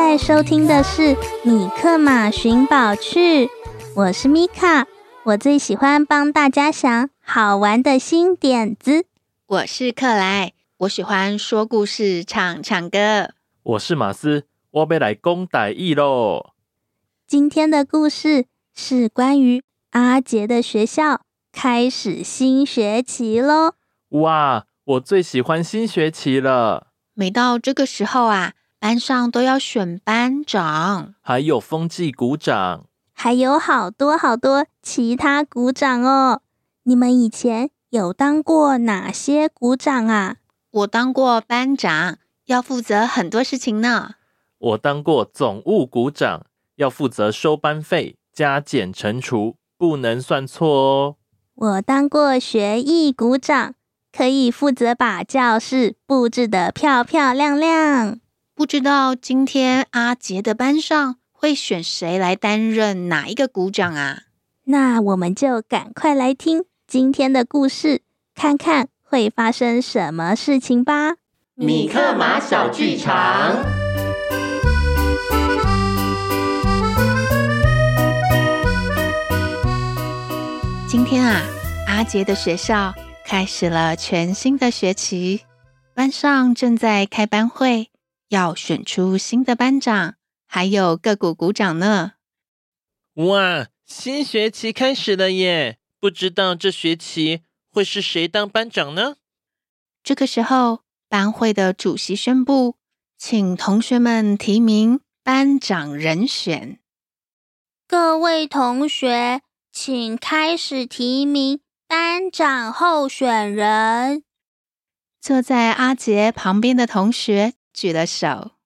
在收听的是《米克马寻宝趣》，我是米卡，我最喜欢帮大家想好玩的新点子。我是克莱，我喜欢说故事、唱唱歌。我是马斯，我被来讲台语喽。今天的故事是关于阿杰的学校开始新学期喽。哇，我最喜欢新学期了。每到这个时候啊。班上都要选班长，还有风纪股长，还有好多好多其他股长哦。你们以前有当过哪些股长啊？我当过班长，要负责很多事情呢。我当过总务股长，要负责收班费、加减乘除，不能算错哦。我当过学艺股长，可以负责把教室布置得漂漂亮亮。不知道今天阿杰的班上会选谁来担任哪一个鼓掌啊？那我们就赶快来听今天的故事，看看会发生什么事情吧。米克马小剧场。今天啊，阿杰的学校开始了全新的学期，班上正在开班会。要选出新的班长，还有个股股长呢。哇，新学期开始了耶！不知道这学期会是谁当班长呢？这个时候，班会的主席宣布，请同学们提名班长人选。各位同学，请开始提名班长候选人。坐在阿杰旁边的同学。举了手。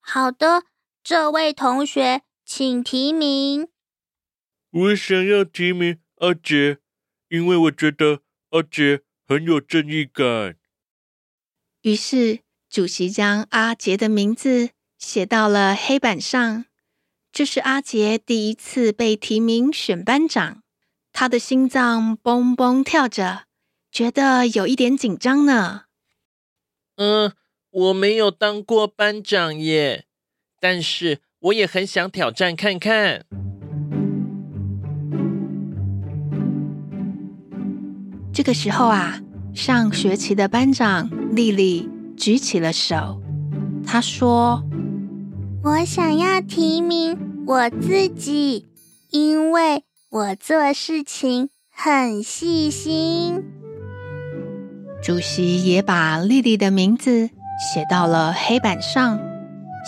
好的，这位同学，请提名。我想要提名阿杰，因为我觉得阿杰很有正义感。于是，主席将阿杰的名字写到了黑板上。这是阿杰第一次被提名选班长，他的心脏蹦蹦跳着，觉得有一点紧张呢。嗯。我没有当过班长耶，但是我也很想挑战看看。这个时候啊，上学期的班长丽丽举起了手，她说：“我想要提名我自己，因为我做事情很细心。”主席也把丽丽的名字。写到了黑板上。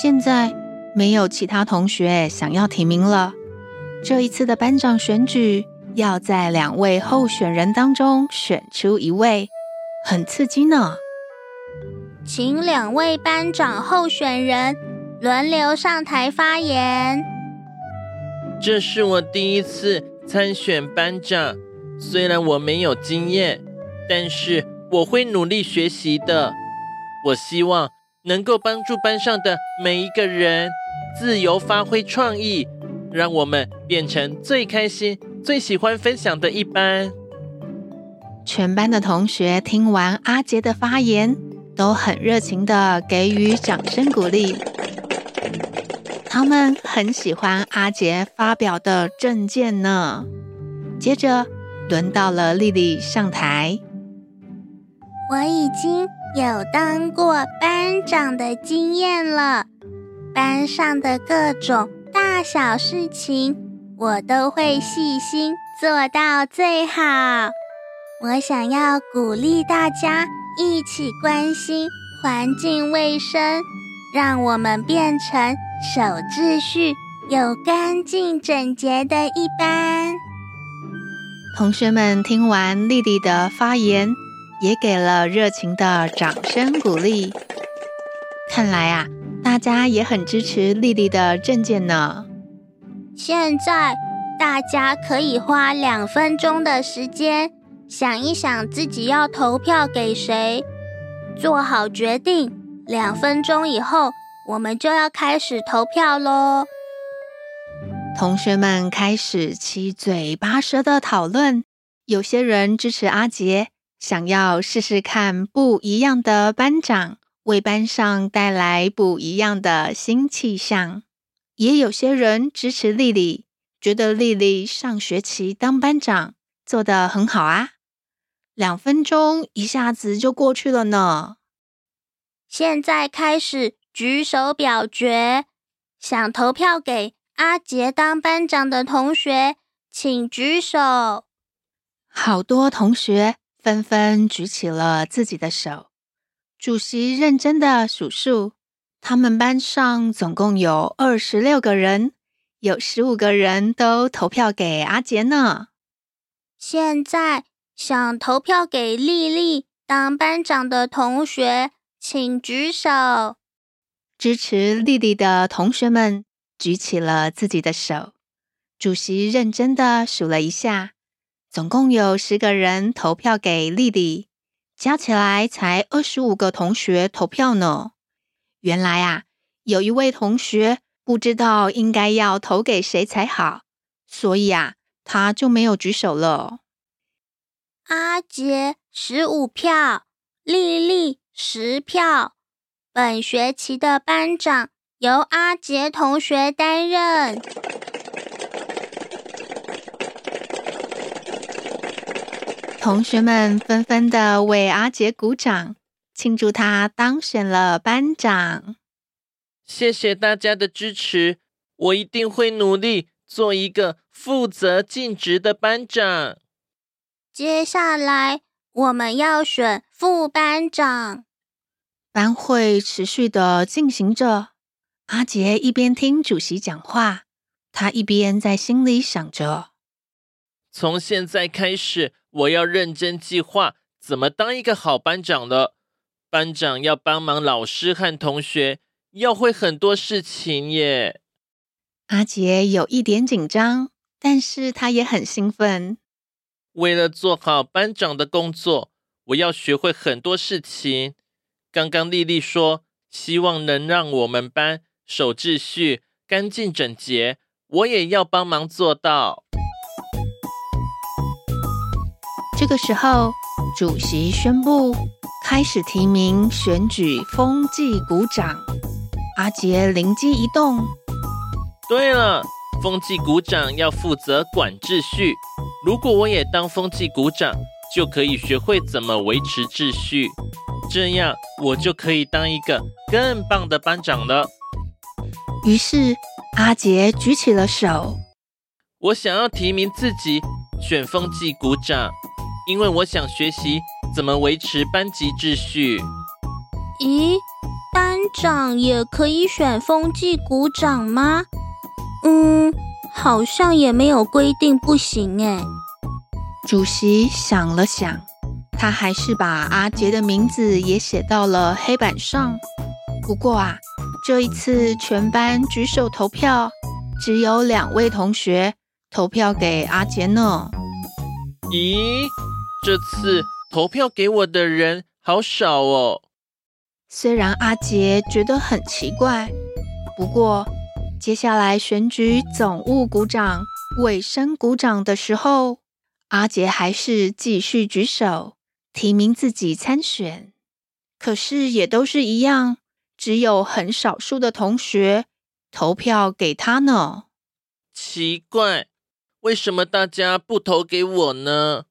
现在没有其他同学想要提名了。这一次的班长选举要在两位候选人当中选出一位，很刺激呢。请两位班长候选人轮流上台发言。这是我第一次参选班长，虽然我没有经验，但是我会努力学习的。我希望能够帮助班上的每一个人，自由发挥创意，让我们变成最开心、最喜欢分享的一班。全班的同学听完阿杰的发言，都很热情的给予掌声鼓励。他们很喜欢阿杰发表的证件呢。接着轮到了丽丽上台。我已经有当过班长的经验了，班上的各种大小事情，我都会细心做到最好。我想要鼓励大家一起关心环境卫生，让我们变成守秩序又干净整洁的一班。同学们听完丽丽的发言，也给了热情的掌声鼓励。看来啊，大家也很支持丽丽的证件呢。现在大家可以花两分钟的时间，想一想自己要投票给谁，做好决定。两分钟以后，我们就要开始投票喽。同学们开始七嘴八舌的讨论，有些人支持阿杰。想要试试看不一样的班长，为班上带来不一样的新气象。也有些人支持丽丽，觉得丽丽上学期当班长做得很好啊。两分钟一下子就过去了呢。现在开始举手表决，想投票给阿杰当班长的同学，请举手。好多同学。纷纷举起了自己的手。主席认真的数数，他们班上总共有二十六个人，有十五个人都投票给阿杰呢。现在想投票给丽丽当班长的同学，请举手。支持丽丽的同学们举起了自己的手。主席认真的数了一下。总共有十个人投票给丽丽，加起来才二十五个同学投票呢。原来啊，有一位同学不知道应该要投给谁才好，所以啊，他就没有举手了。阿杰十五票，丽丽十票。本学期的班长由阿杰同学担任。同学们纷纷的为阿杰鼓掌，庆祝他当选了班长。谢谢大家的支持，我一定会努力做一个负责尽职的班长。接下来我们要选副班长。班会持续的进行着，阿杰一边听主席讲话，他一边在心里想着：从现在开始。我要认真计划怎么当一个好班长了。班长要帮忙老师和同学，要会很多事情耶。阿杰有一点紧张，但是他也很兴奋。为了做好班长的工作，我要学会很多事情。刚刚丽丽说，希望能让我们班守秩序、干净整洁，我也要帮忙做到。这个时候，主席宣布开始提名选举风纪股长。阿杰灵机一动，对了，风纪股长要负责管秩序。如果我也当风纪股长，就可以学会怎么维持秩序，这样我就可以当一个更棒的班长了。于是，阿杰举起了手，我想要提名自己选风纪股长。因为我想学习怎么维持班级秩序。咦，班长也可以选风纪股长吗？嗯，好像也没有规定不行诶。主席想了想，他还是把阿杰的名字也写到了黑板上。不过啊，这一次全班举手投票，只有两位同学投票给阿杰呢。咦？这次投票给我的人好少哦。虽然阿杰觉得很奇怪，不过接下来选举总务股长、卫生股长的时候，阿杰还是继续举手提名自己参选，可是也都是一样，只有很少数的同学投票给他呢。奇怪，为什么大家不投给我呢？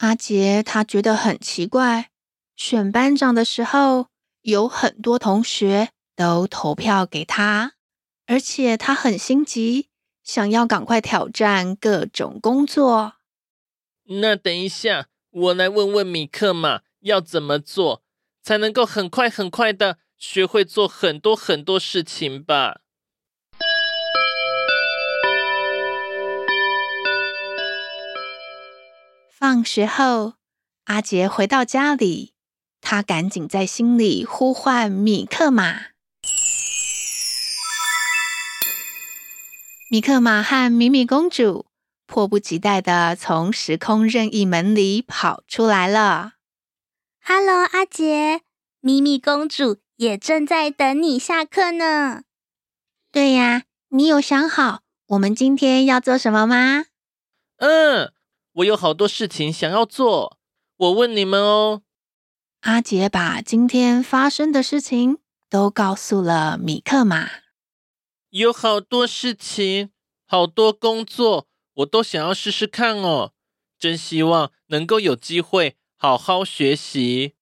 阿杰他觉得很奇怪，选班长的时候有很多同学都投票给他，而且他很心急，想要赶快挑战各种工作。那等一下，我来问问米克嘛要怎么做才能够很快很快的学会做很多很多事情吧。放学后，阿杰回到家里，他赶紧在心里呼唤米克马。米克马和米米公主迫不及待的从时空任意门里跑出来了。Hello，，阿杰，米米公主也正在等你下课呢。对呀，你有想好我们今天要做什么吗？嗯。我有好多事情想要做，我问你们哦。阿杰把今天发生的事情都告诉了米克玛。有好多事情，好多工作，我都想要试试看哦。真希望能够有机会好好学习。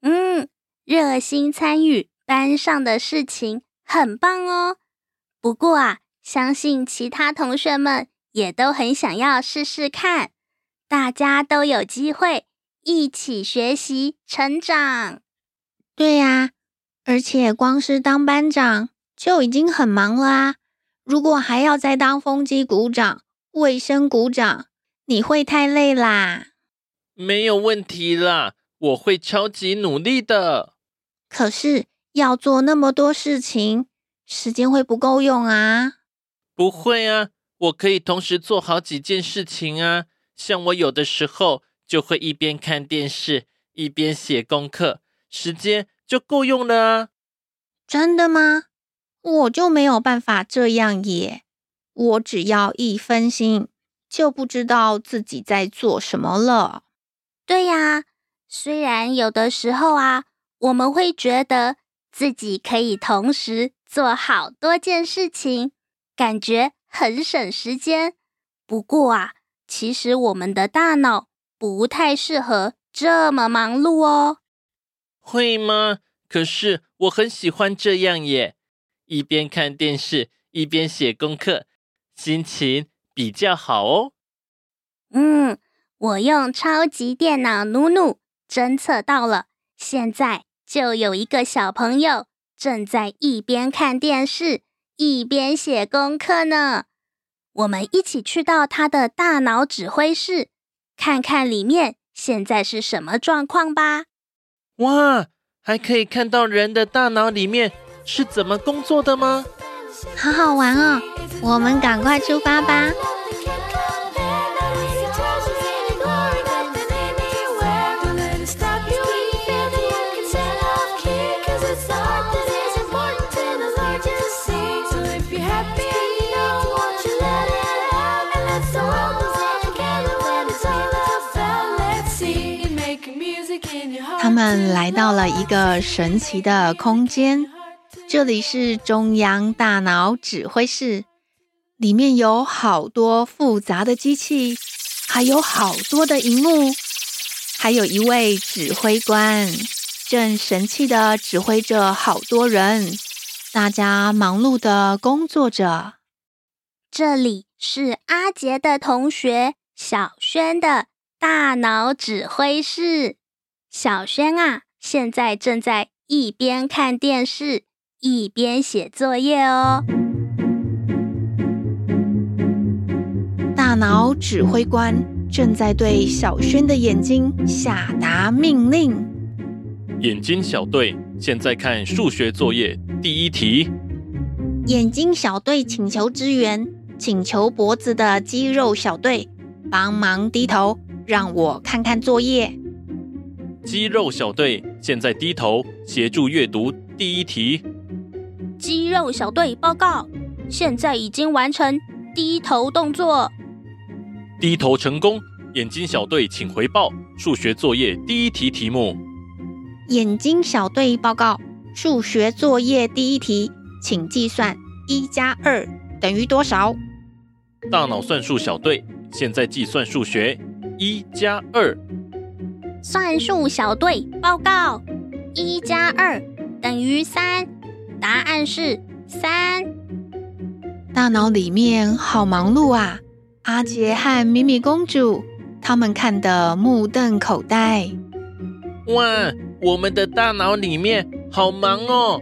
嗯，热心参与班上的事情，很棒哦。不过啊，相信其他同学们也都很想要试试看。大家都有机会一起学习成长。对呀，而且光是当班长就已经很忙了啊！如果还要再当风机鼓掌、卫生鼓掌，你会太累啦。没有问题啦，我会超级努力的。可是要做那么多事情，时间会不够用啊？不会啊，我可以同时做好几件事情啊。像我有的时候就会一边看电视一边写功课，时间就够用了啊。真的吗？我就没有办法这样耶。我只要一分心，就不知道自己在做什么了。对呀，虽然有的时候啊，我们会觉得自己可以同时做好多件事情，感觉很省时间。不过啊，其实我们的大脑不太适合这么忙碌哦。会吗？可是我很喜欢这样耶，一边看电视一边写功课，心情比较好哦。嗯，我用超级电脑努努侦测到了，现在就有一个小朋友正在一边看电视一边写功课呢。我们一起去到他的大脑指挥室，看看里面现在是什么状况吧。哇，还可以看到人的大脑里面是怎么工作的吗？好好玩哦！我们赶快出发吧。们来到了一个神奇的空间，这里是中央大脑指挥室，里面有好多复杂的机器，还有好多的荧幕，还有一位指挥官，正神气的指挥着好多人，大家忙碌的工作着。这里是阿杰的同学小轩的大脑指挥室。小轩啊，现在正在一边看电视一边写作业哦。大脑指挥官正在对小轩的眼睛下达命令。眼睛小队，现在看数学作业第一题。眼睛小队请求支援，请求脖子的肌肉小队帮忙低头，让我看看作业。肌肉小队现在低头协助阅读第一题。肌肉小队报告：现在已经完成低头动作。低头成功，眼睛小队请回报数学作业第一题题目。眼睛小队报告数学作业第一题，请计算一加二等于多少？大脑算术小队现在计算数学一加二。算术小队报告一加二等于三，答案是三。大脑里面好忙碌啊！阿杰和米米公主他们看得目瞪口呆。哇，我们的大脑里面好忙哦！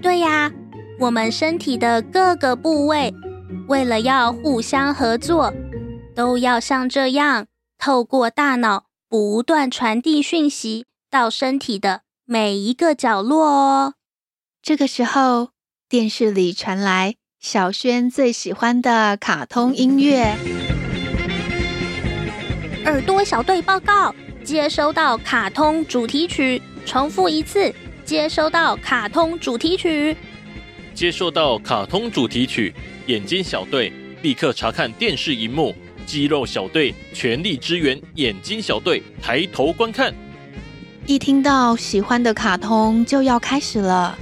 对呀，我们身体的各个部位为了要互相合作，都要像这样透过大脑不断传递讯息到身体的每一个角落哦。这个时候，电视里传来小轩最喜欢的卡通音乐。耳朵小队报告，接收到卡通主题曲，重复一次。接收到卡通主题曲，接收到卡通主题曲。眼睛小队立刻查看电视荧幕。肌肉小队全力支援。眼睛小队抬头观看。一听到喜欢的卡通就要开始了，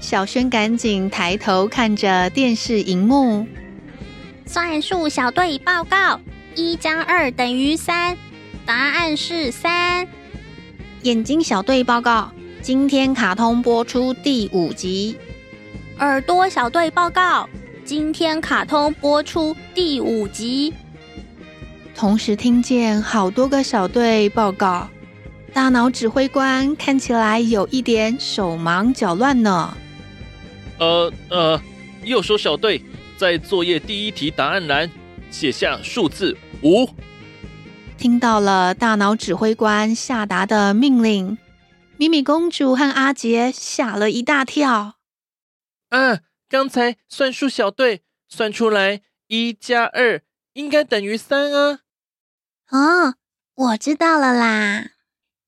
小轩赶紧抬头看着电视荧幕。算术小队报告：一加二等于三，答案是三。眼睛小队报告。今天卡通播出第五集。耳朵小队报告：今天卡通播出第五集。同时听见好多个小队报告，大脑指挥官看起来有一点手忙脚乱呢。呃呃，右手小队在作业第一题答案栏写下数字五。听到了大脑指挥官下达的命令。米米公主和阿杰吓了一大跳。啊，刚才算术小队算出来一加二应该等于三啊。哦，我知道了啦，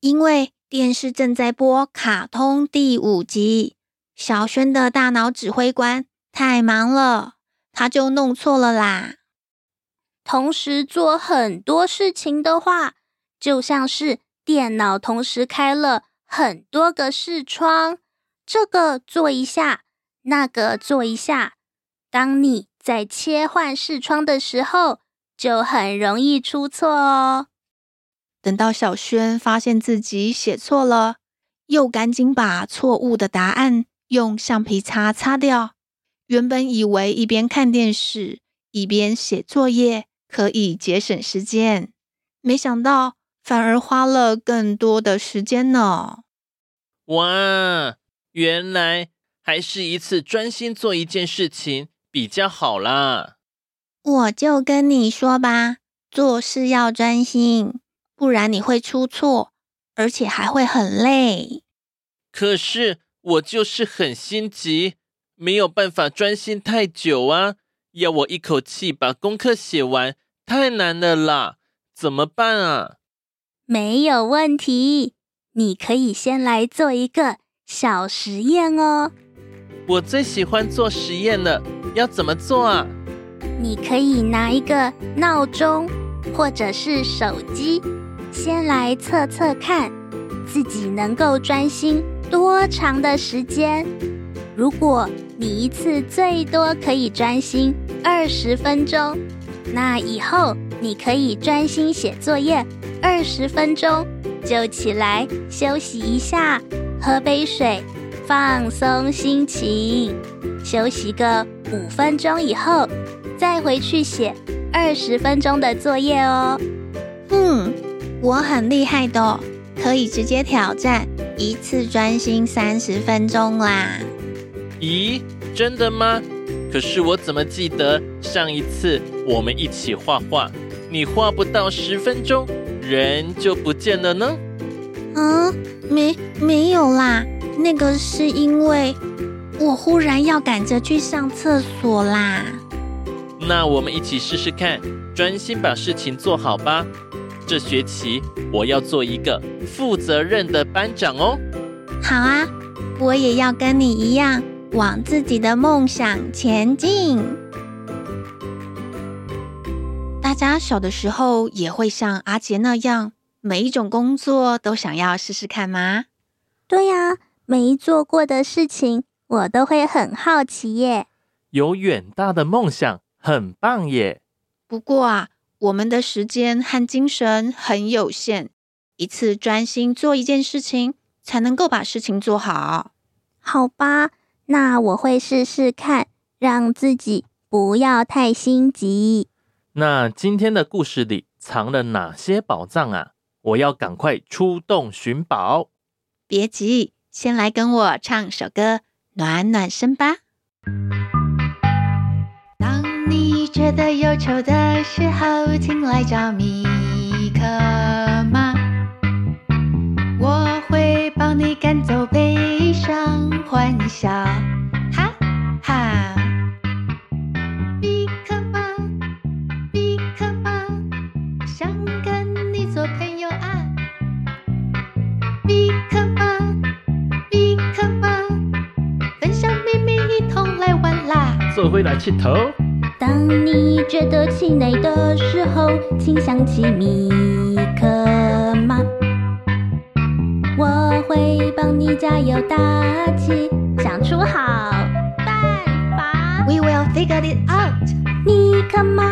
因为电视正在播卡通第五集，小轩的大脑指挥官太忙了，他就弄错了啦。同时做很多事情的话，就像是电脑同时开了。很多个视窗，这个做一下，那个做一下。当你在切换视窗的时候，就很容易出错哦。等到小轩发现自己写错了，又赶紧把错误的答案用橡皮擦擦掉。原本以为一边看电视一边写作业可以节省时间，没想到。反而花了更多的时间呢。哇，原来还是一次专心做一件事情比较好啦。我就跟你说吧，做事要专心，不然你会出错，而且还会很累。可是我就是很心急，没有办法专心太久啊。要我一口气把功课写完，太难了啦，怎么办啊？没有问题，你可以先来做一个小实验哦。我最喜欢做实验了，要怎么做啊？你可以拿一个闹钟或者是手机，先来测测看，自己能够专心多长的时间。如果你一次最多可以专心二十分钟，那以后你可以专心写作业。二十分钟就起来休息一下，喝杯水，放松心情。休息个五分钟以后，再回去写二十分钟的作业哦。嗯，我很厉害的，可以直接挑战一次专心三十分钟啦。咦，真的吗？可是我怎么记得上一次我们一起画画，你画不到十分钟？人就不见了呢？嗯，没没有啦，那个是因为我忽然要赶着去上厕所啦。那我们一起试试看，专心把事情做好吧。这学期我要做一个负责任的班长哦。好啊，我也要跟你一样往自己的梦想前进。大家小的时候也会像阿杰那样，每一种工作都想要试试看吗？对呀，没做过的事情，我都会很好奇耶。有远大的梦想，很棒耶。不过啊，我们的时间和精神很有限，一次专心做一件事情，才能够把事情做好。好吧，那我会试试看，让自己不要太心急。那今天的故事里藏了哪些宝藏啊？我要赶快出动寻宝。别急，先来跟我唱首歌，暖暖身吧。得忧愁的时候，请来找米克马，我会帮你赶走悲伤，欢笑，哈哈。米克马，米克马，想跟你做朋友啊。米克马，米克马，分享秘密，一同来玩啦。坐回来气头。当你觉得气馁的时候，请想起米克马，我会帮你加油打气，想出好办法。We will figure it out。米克马，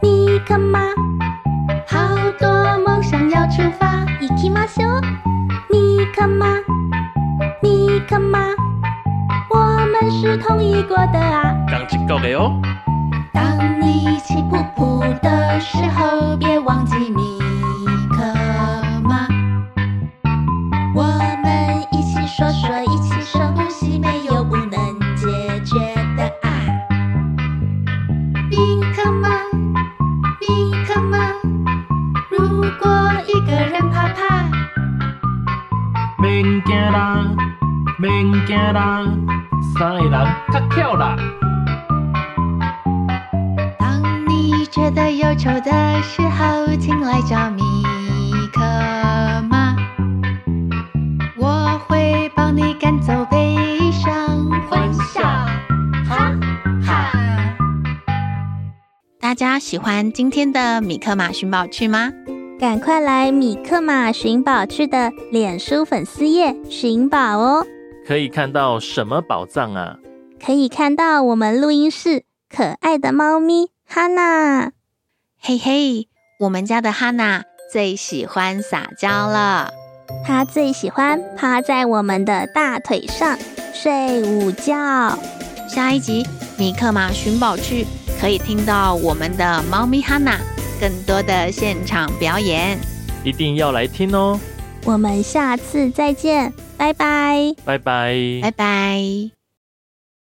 米克马，好多梦想要出发。行きましょう。米克马，米克马，我们是同意过的啊。刚起够了哦。 当你气噗噗的时候，别大家喜欢今天的米克马寻宝趣吗？赶快来米克马寻宝趣的脸书粉丝页寻宝哦！可以看到什么宝藏啊？可以看到我们录音室可爱的猫咪。哈娜，嘿嘿，我们家的哈娜最喜欢撒娇了。她最喜欢趴在我们的大腿上睡午觉。下一集米克马寻宝区可以听到我们的猫咪哈娜更多的现场表演，一定要来听哦。我们下次再见，拜拜，拜拜，拜拜。